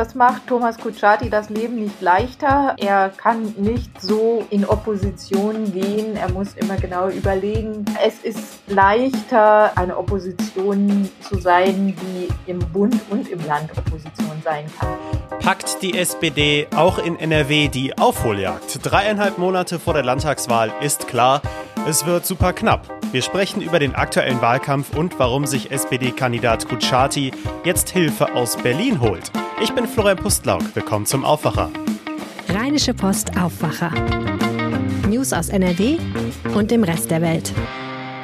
das macht Thomas Kutschaty das Leben nicht leichter. Er kann nicht so in Opposition gehen. Er muss immer genau überlegen. Es ist leichter, eine Opposition zu sein, die im Bund und im Land Opposition sein kann. Packt die SPD auch in NRW die Aufholjagd? Dreieinhalb Monate vor der Landtagswahl ist klar, es wird super knapp. Wir sprechen über den aktuellen Wahlkampf und warum sich SPD-Kandidat Kutschaty jetzt Hilfe aus Berlin holt. Ich bin Florian Pustlauk. Willkommen zum Aufwacher. Rheinische Post Aufwacher. News aus NRW und dem Rest der Welt.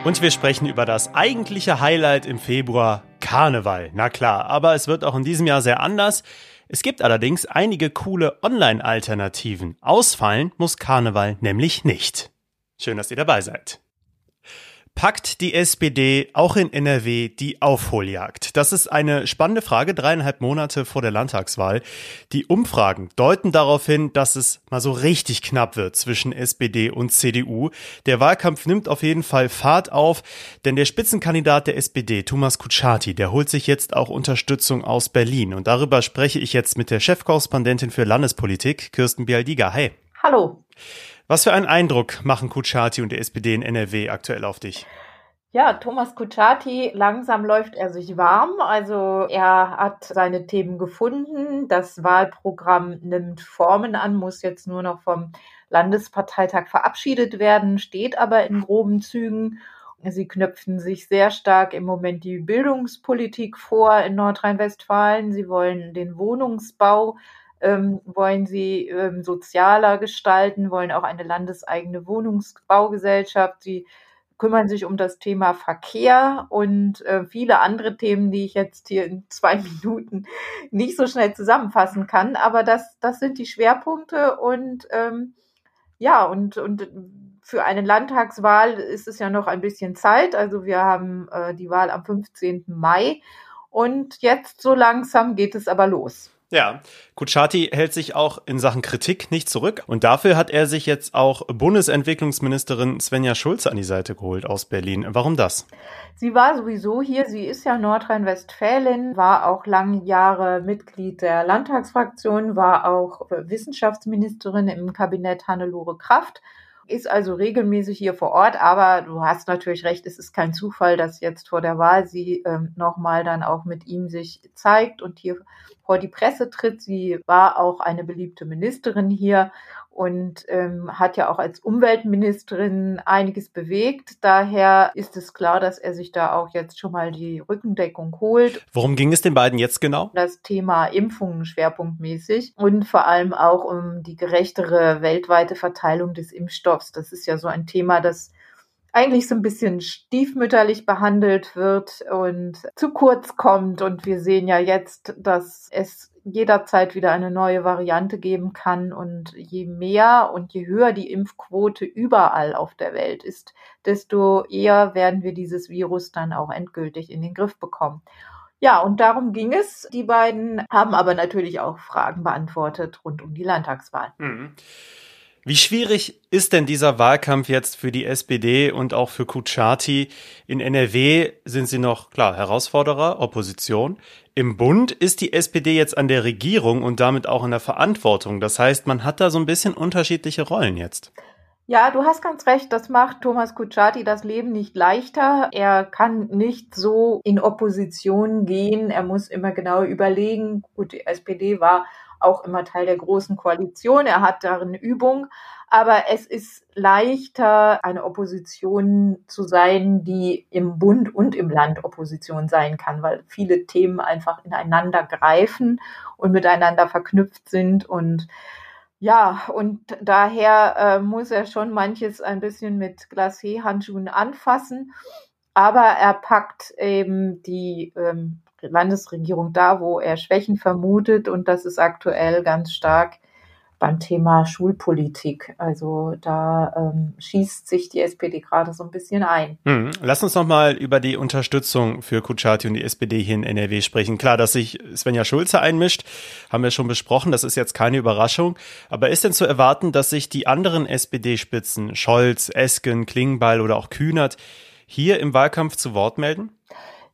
Und wir sprechen über das eigentliche Highlight im Februar, Karneval. Na klar, aber es wird auch in diesem Jahr sehr anders. Es gibt allerdings einige coole Online-Alternativen. Ausfallen muss Karneval nämlich nicht. Schön, dass ihr dabei seid. Packt die SPD auch in NRW die Aufholjagd? Das ist eine spannende Frage, dreieinhalb Monate vor der Landtagswahl. Die Umfragen deuten darauf hin, dass es mal so richtig knapp wird zwischen SPD und CDU. Der Wahlkampf nimmt auf jeden Fall Fahrt auf, denn der Spitzenkandidat der SPD, Thomas Kutschaty, der holt sich jetzt auch Unterstützung aus Berlin. Und darüber spreche ich jetzt mit der Chefkorrespondentin für Landespolitik, Kirsten Bialdiga. Hey. Hallo. Was für einen Eindruck machen Kutschaty und die SPD in NRW aktuell auf dich? Ja, Thomas Kutschaty, langsam läuft er sich warm. Also er hat seine Themen gefunden. Das Wahlprogramm nimmt Formen an, muss jetzt nur noch vom Landesparteitag verabschiedet werden, steht aber in groben Zügen. Sie knöpfen sich sehr stark im Moment die Bildungspolitik vor in Nordrhein-Westfalen. Sie wollen den Wohnungsbau ähm, wollen sie ähm, sozialer gestalten, wollen auch eine landeseigene Wohnungsbaugesellschaft. Sie kümmern sich um das Thema Verkehr und äh, viele andere Themen, die ich jetzt hier in zwei Minuten nicht so schnell zusammenfassen kann. Aber das, das sind die Schwerpunkte und ähm, ja, und, und für eine Landtagswahl ist es ja noch ein bisschen Zeit. Also wir haben äh, die Wahl am 15. Mai und jetzt so langsam geht es aber los. Ja, Kutschaty hält sich auch in Sachen Kritik nicht zurück und dafür hat er sich jetzt auch Bundesentwicklungsministerin Svenja Schulze an die Seite geholt aus Berlin. Warum das? Sie war sowieso hier, sie ist ja Nordrhein-Westfälin, war auch lange Jahre Mitglied der Landtagsfraktion, war auch Wissenschaftsministerin im Kabinett Hannelore Kraft ist also regelmäßig hier vor Ort, aber du hast natürlich recht, es ist kein Zufall, dass jetzt vor der Wahl sie ähm, nochmal dann auch mit ihm sich zeigt und hier vor die Presse tritt. Sie war auch eine beliebte Ministerin hier und ähm, hat ja auch als Umweltministerin einiges bewegt. Daher ist es klar, dass er sich da auch jetzt schon mal die Rückendeckung holt. Worum ging es den beiden jetzt genau? Das Thema Impfungen schwerpunktmäßig und vor allem auch um die gerechtere weltweite Verteilung des Impfstoffs. Das ist ja so ein Thema, das eigentlich so ein bisschen stiefmütterlich behandelt wird und zu kurz kommt. Und wir sehen ja jetzt, dass es jederzeit wieder eine neue Variante geben kann. Und je mehr und je höher die Impfquote überall auf der Welt ist, desto eher werden wir dieses Virus dann auch endgültig in den Griff bekommen. Ja, und darum ging es. Die beiden haben aber natürlich auch Fragen beantwortet rund um die Landtagswahl. Mhm. Wie schwierig ist denn dieser Wahlkampf jetzt für die SPD und auch für Kutschaty? In NRW sind sie noch, klar, Herausforderer, Opposition. Im Bund ist die SPD jetzt an der Regierung und damit auch in der Verantwortung. Das heißt, man hat da so ein bisschen unterschiedliche Rollen jetzt. Ja, du hast ganz recht, das macht Thomas Kutschaty das Leben nicht leichter. Er kann nicht so in Opposition gehen. Er muss immer genau überlegen. Gut, die SPD war auch immer Teil der großen Koalition. Er hat darin Übung. Aber es ist leichter, eine Opposition zu sein, die im Bund und im Land Opposition sein kann, weil viele Themen einfach ineinander greifen und miteinander verknüpft sind. Und ja, und daher äh, muss er schon manches ein bisschen mit Glacé-Handschuhen anfassen. Aber er packt eben die ähm, Landesregierung da, wo er Schwächen vermutet. Und das ist aktuell ganz stark beim Thema Schulpolitik. Also da ähm, schießt sich die SPD gerade so ein bisschen ein. Hm. Lass uns noch mal über die Unterstützung für Kutschaty und die SPD hier in NRW sprechen. Klar, dass sich Svenja Schulze einmischt, haben wir schon besprochen. Das ist jetzt keine Überraschung. Aber ist denn zu erwarten, dass sich die anderen SPD-Spitzen, Scholz, Esken, Klingbeil oder auch Kühnert, hier im Wahlkampf zu Wort melden?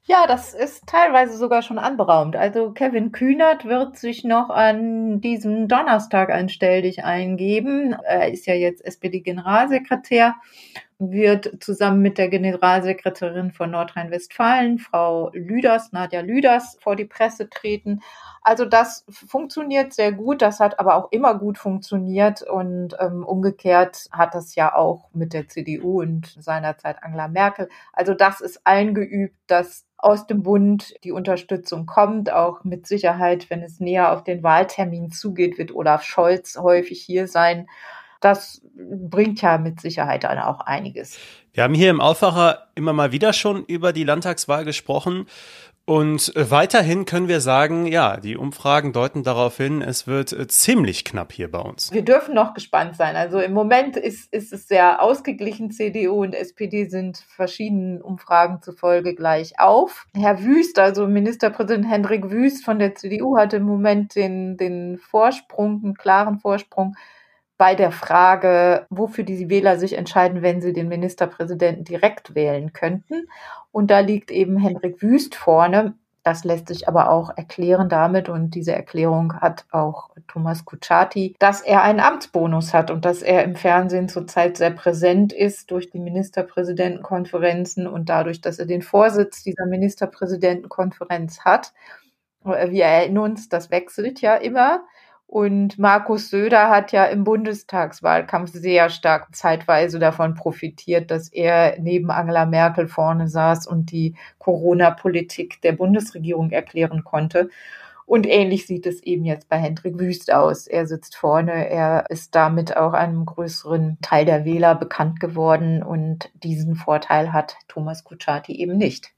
Ja, das ist teilweise sogar schon anberaumt. Also Kevin Kühnert wird sich noch an diesem Donnerstag ein Stelldich eingeben. Er ist ja jetzt SPD-Generalsekretär, wird zusammen mit der Generalsekretärin von Nordrhein-Westfalen, Frau Lüders, Nadja Lüders, vor die Presse treten. Also das funktioniert sehr gut, das hat aber auch immer gut funktioniert und ähm, umgekehrt hat das ja auch mit der CDU und seinerzeit Angela Merkel. Also das ist eingeübt, dass aus dem Bund die Unterstützung kommt, auch mit Sicherheit, wenn es näher auf den Wahltermin zugeht, wird Olaf Scholz häufig hier sein. Das bringt ja mit Sicherheit dann auch einiges. Wir haben hier im Aufwacher immer mal wieder schon über die Landtagswahl gesprochen. Und äh, weiterhin können wir sagen, ja, die Umfragen deuten darauf hin, es wird äh, ziemlich knapp hier bei uns. Wir dürfen noch gespannt sein. Also im Moment ist, ist es sehr ausgeglichen. CDU und SPD sind verschiedenen Umfragen zufolge gleich auf. Herr Wüst, also Ministerpräsident Hendrik Wüst von der CDU, hat im Moment den, den Vorsprung, einen klaren Vorsprung bei der Frage, wofür die Wähler sich entscheiden, wenn sie den Ministerpräsidenten direkt wählen könnten. Und da liegt eben Hendrik Wüst vorne. Das lässt sich aber auch erklären damit, und diese Erklärung hat auch Thomas Kutschaty, dass er einen Amtsbonus hat und dass er im Fernsehen zurzeit sehr präsent ist durch die Ministerpräsidentenkonferenzen und dadurch, dass er den Vorsitz dieser Ministerpräsidentenkonferenz hat. Wir erinnern uns, das wechselt ja immer. Und Markus Söder hat ja im Bundestagswahlkampf sehr stark zeitweise davon profitiert, dass er neben Angela Merkel vorne saß und die Corona-Politik der Bundesregierung erklären konnte. Und ähnlich sieht es eben jetzt bei Hendrik Wüst aus. Er sitzt vorne, er ist damit auch einem größeren Teil der Wähler bekannt geworden und diesen Vorteil hat Thomas Kutschaty eben nicht.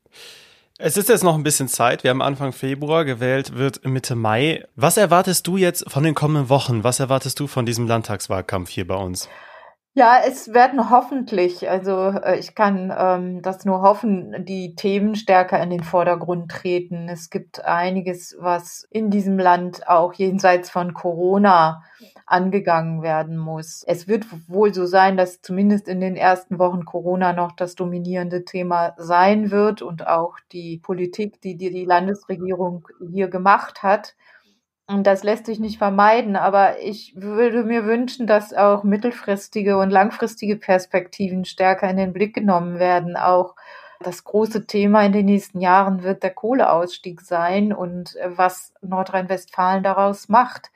Es ist jetzt noch ein bisschen Zeit. Wir haben Anfang Februar gewählt, wird Mitte Mai. Was erwartest du jetzt von den kommenden Wochen? Was erwartest du von diesem Landtagswahlkampf hier bei uns? Ja, es werden hoffentlich, also äh, ich kann ähm, das nur hoffen, die Themen stärker in den Vordergrund treten. Es gibt einiges, was in diesem Land auch jenseits von Corona angegangen werden muss. Es wird wohl so sein, dass zumindest in den ersten Wochen Corona noch das dominierende Thema sein wird und auch die Politik, die die, Landesregierung hier gemacht hat. Und das lässt sich nicht vermeiden, aber ich würde mir wünschen, dass auch mittelfristige und langfristige Perspektiven stärker in den Blick genommen werden. Auch das große Thema in den nächsten Jahren wird der Kohleausstieg sein und was Nordrhein-Westfalen daraus macht.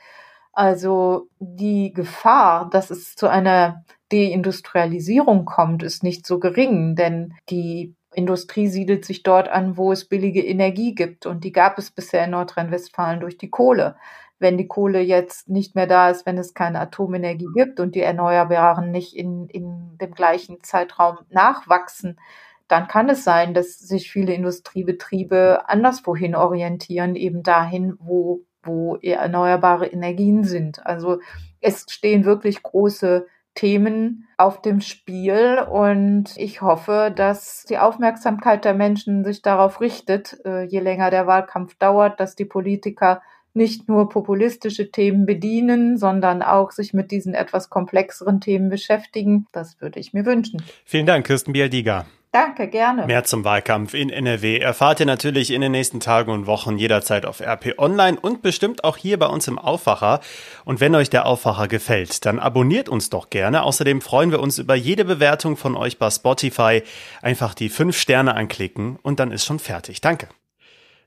Also die Gefahr, dass es zu einer Deindustrialisierung kommt, ist nicht so gering, denn die Industrie siedelt sich dort an, wo es billige Energie gibt. Und die gab es bisher in Nordrhein-Westfalen durch die Kohle. Wenn die Kohle jetzt nicht mehr da ist, wenn es keine Atomenergie gibt und die Erneuerbaren nicht in, in dem gleichen Zeitraum nachwachsen, dann kann es sein, dass sich viele Industriebetriebe anderswohin orientieren, eben dahin, wo wo erneuerbare Energien sind. Also es stehen wirklich große Themen auf dem Spiel und ich hoffe, dass die Aufmerksamkeit der Menschen sich darauf richtet, äh, je länger der Wahlkampf dauert, dass die Politiker nicht nur populistische Themen bedienen, sondern auch sich mit diesen etwas komplexeren Themen beschäftigen. Das würde ich mir wünschen. Vielen Dank, Kirsten Bialdiga. Danke, gerne. Mehr zum Wahlkampf in NRW erfahrt ihr natürlich in den nächsten Tagen und Wochen jederzeit auf RP Online und bestimmt auch hier bei uns im Aufwacher. Und wenn euch der Aufwacher gefällt, dann abonniert uns doch gerne. Außerdem freuen wir uns über jede Bewertung von euch bei Spotify. Einfach die fünf Sterne anklicken und dann ist schon fertig. Danke.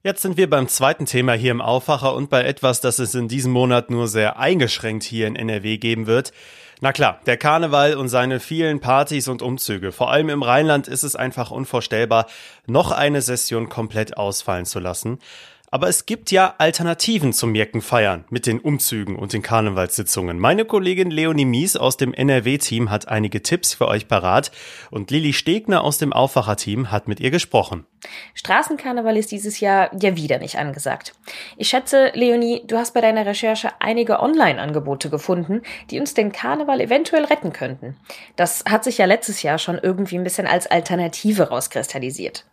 Jetzt sind wir beim zweiten Thema hier im Aufwacher und bei etwas, das es in diesem Monat nur sehr eingeschränkt hier in NRW geben wird. Na klar, der Karneval und seine vielen Partys und Umzüge. Vor allem im Rheinland ist es einfach unvorstellbar, noch eine Session komplett ausfallen zu lassen. Aber es gibt ja Alternativen zum Jeckenfeiern mit den Umzügen und den Karnevalssitzungen. Meine Kollegin Leonie Mies aus dem NRW-Team hat einige Tipps für euch parat und Lilly Stegner aus dem Aufwacher-Team hat mit ihr gesprochen. Straßenkarneval ist dieses Jahr ja wieder nicht angesagt. Ich schätze, Leonie, du hast bei deiner Recherche einige Online-Angebote gefunden, die uns den Karneval eventuell retten könnten. Das hat sich ja letztes Jahr schon irgendwie ein bisschen als Alternative rauskristallisiert.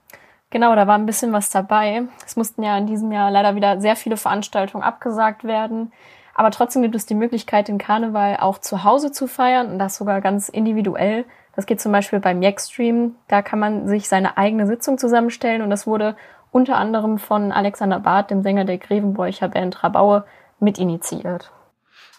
Genau, da war ein bisschen was dabei. Es mussten ja in diesem Jahr leider wieder sehr viele Veranstaltungen abgesagt werden. Aber trotzdem gibt es die Möglichkeit, den Karneval auch zu Hause zu feiern und das sogar ganz individuell. Das geht zum Beispiel beim Jackstream. Da kann man sich seine eigene Sitzung zusammenstellen und das wurde unter anderem von Alexander Barth, dem Sänger der Grevenbräucher Band Rabaue, mitinitiiert.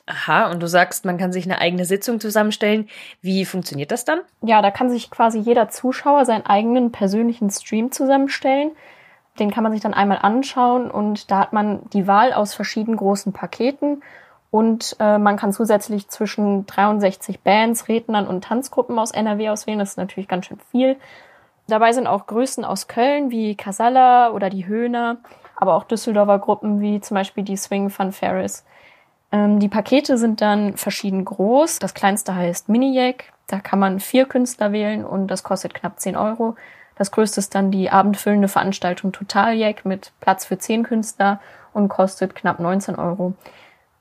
Aha, und du sagst, man kann sich eine eigene Sitzung zusammenstellen. Wie funktioniert das dann? Ja, da kann sich quasi jeder Zuschauer seinen eigenen persönlichen Stream zusammenstellen. Den kann man sich dann einmal anschauen und da hat man die Wahl aus verschiedenen großen Paketen und äh, man kann zusätzlich zwischen 63 Bands, Rednern und Tanzgruppen aus NRW auswählen. Das ist natürlich ganz schön viel. Dabei sind auch Größen aus Köln wie Casalla oder die Höhner, aber auch Düsseldorfer Gruppen wie zum Beispiel die Swing Fun Ferris. Ähm, die Pakete sind dann verschieden groß. Das kleinste heißt Mini-Jack. Da kann man vier Künstler wählen und das kostet knapp 10 Euro. Das größte ist dann die abendfüllende Veranstaltung Total Jack mit Platz für 10 Künstler und kostet knapp 19 Euro.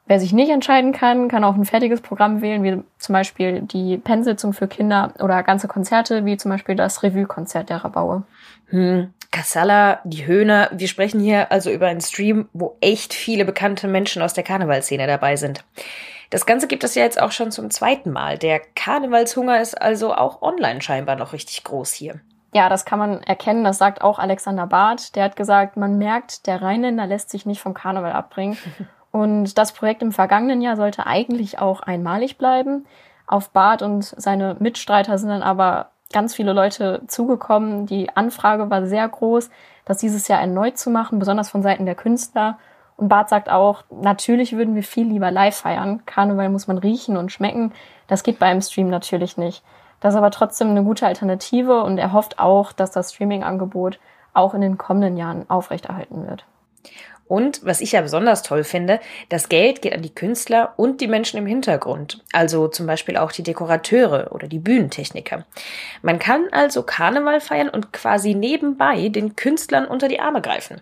Wer sich nicht entscheiden kann, kann auch ein fertiges Programm wählen, wie zum Beispiel die Pensitzung für Kinder oder ganze Konzerte, wie zum Beispiel das Revue-Konzert der Rabaue. Hm, Kassala, die Höhner. Wir sprechen hier also über einen Stream, wo echt viele bekannte Menschen aus der Karnevalszene dabei sind. Das Ganze gibt es ja jetzt auch schon zum zweiten Mal. Der Karnevalshunger ist also auch online scheinbar noch richtig groß hier. Ja, das kann man erkennen. Das sagt auch Alexander Barth. Der hat gesagt, man merkt, der Rheinländer lässt sich nicht vom Karneval abbringen. Und das Projekt im vergangenen Jahr sollte eigentlich auch einmalig bleiben. Auf Barth und seine Mitstreiter sind dann aber ganz viele Leute zugekommen. Die Anfrage war sehr groß, das dieses Jahr erneut zu machen, besonders von Seiten der Künstler. Und Barth sagt auch, natürlich würden wir viel lieber live feiern. Karneval muss man riechen und schmecken. Das geht beim Stream natürlich nicht. Das ist aber trotzdem eine gute Alternative und er hofft auch, dass das Streaming-Angebot auch in den kommenden Jahren aufrechterhalten wird. Und was ich ja besonders toll finde, das Geld geht an die Künstler und die Menschen im Hintergrund, also zum Beispiel auch die Dekorateure oder die Bühnentechniker. Man kann also Karneval feiern und quasi nebenbei den Künstlern unter die Arme greifen.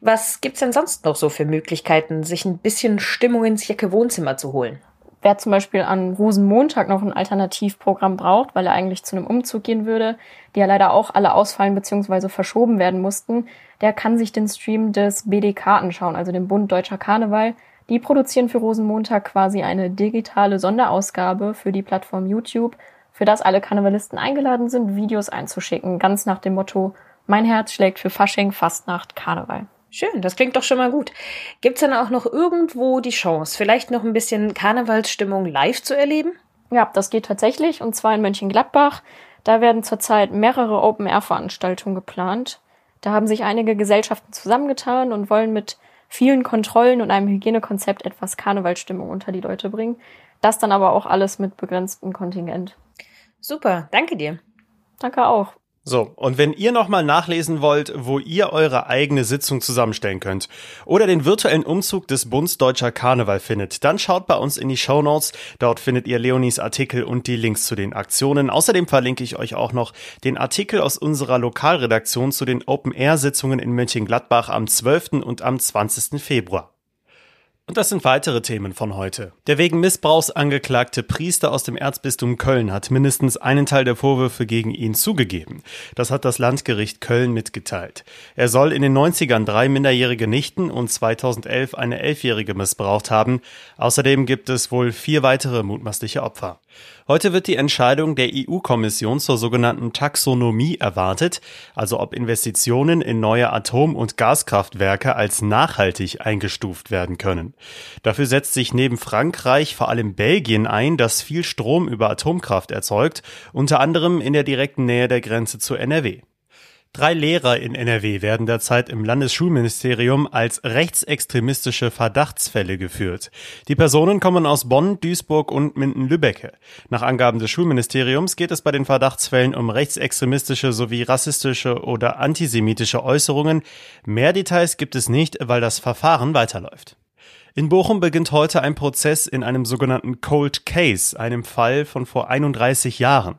Was gibt's denn sonst noch so für Möglichkeiten, sich ein bisschen Stimmung ins Jacke Wohnzimmer zu holen? Wer zum Beispiel an Rosenmontag noch ein Alternativprogramm braucht, weil er eigentlich zu einem Umzug gehen würde, die ja leider auch alle ausfallen bzw. verschoben werden mussten, der kann sich den Stream des BDK anschauen, also dem Bund Deutscher Karneval. Die produzieren für Rosenmontag quasi eine digitale Sonderausgabe für die Plattform YouTube, für das alle Karnevalisten eingeladen sind, Videos einzuschicken, ganz nach dem Motto Mein Herz schlägt für Fasching, Fastnacht, Karneval. Schön, das klingt doch schon mal gut. Gibt's dann auch noch irgendwo die Chance, vielleicht noch ein bisschen Karnevalsstimmung live zu erleben? Ja, das geht tatsächlich, und zwar in Mönchengladbach. Da werden zurzeit mehrere Open-Air-Veranstaltungen geplant. Da haben sich einige Gesellschaften zusammengetan und wollen mit vielen Kontrollen und einem Hygienekonzept etwas Karnevalsstimmung unter die Leute bringen. Das dann aber auch alles mit begrenztem Kontingent. Super, danke dir. Danke auch. So, und wenn ihr nochmal nachlesen wollt, wo ihr eure eigene Sitzung zusammenstellen könnt oder den virtuellen Umzug des Bunds Deutscher Karneval findet, dann schaut bei uns in die Show Notes. Dort findet ihr Leonis Artikel und die Links zu den Aktionen. Außerdem verlinke ich euch auch noch den Artikel aus unserer Lokalredaktion zu den Open-Air-Sitzungen in Mönchengladbach am 12. und am 20. Februar. Und das sind weitere Themen von heute. Der wegen Missbrauchs angeklagte Priester aus dem Erzbistum Köln hat mindestens einen Teil der Vorwürfe gegen ihn zugegeben. Das hat das Landgericht Köln mitgeteilt. Er soll in den 90ern drei minderjährige Nichten und 2011 eine Elfjährige missbraucht haben. Außerdem gibt es wohl vier weitere mutmaßliche Opfer. Heute wird die Entscheidung der EU-Kommission zur sogenannten Taxonomie erwartet, also ob Investitionen in neue Atom- und Gaskraftwerke als nachhaltig eingestuft werden können. Dafür setzt sich neben Frankreich vor allem Belgien ein, das viel Strom über Atomkraft erzeugt, unter anderem in der direkten Nähe der Grenze zu NRW. Drei Lehrer in NRW werden derzeit im Landesschulministerium als rechtsextremistische Verdachtsfälle geführt. Die Personen kommen aus Bonn, Duisburg und Minden-Lübbecke. Nach Angaben des Schulministeriums geht es bei den Verdachtsfällen um rechtsextremistische sowie rassistische oder antisemitische Äußerungen. Mehr Details gibt es nicht, weil das Verfahren weiterläuft. In Bochum beginnt heute ein Prozess in einem sogenannten Cold Case, einem Fall von vor 31 Jahren.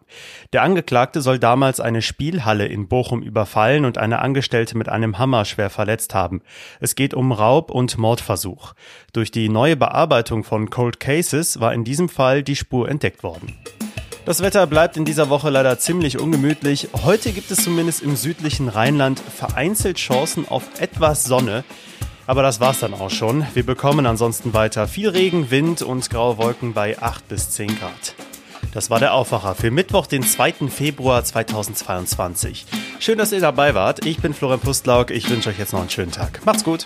Der Angeklagte soll damals eine Spielhalle in Bochum überfallen und eine Angestellte mit einem Hammer schwer verletzt haben. Es geht um Raub und Mordversuch. Durch die neue Bearbeitung von Cold Cases war in diesem Fall die Spur entdeckt worden. Das Wetter bleibt in dieser Woche leider ziemlich ungemütlich. Heute gibt es zumindest im südlichen Rheinland vereinzelt Chancen auf etwas Sonne. Aber das war's dann auch schon. Wir bekommen ansonsten weiter viel Regen, Wind und graue Wolken bei 8 bis 10 Grad. Das war der Aufwacher für Mittwoch, den 2. Februar 2022. Schön, dass ihr dabei wart. Ich bin Florian Pustlauk. Ich wünsche euch jetzt noch einen schönen Tag. Macht's gut.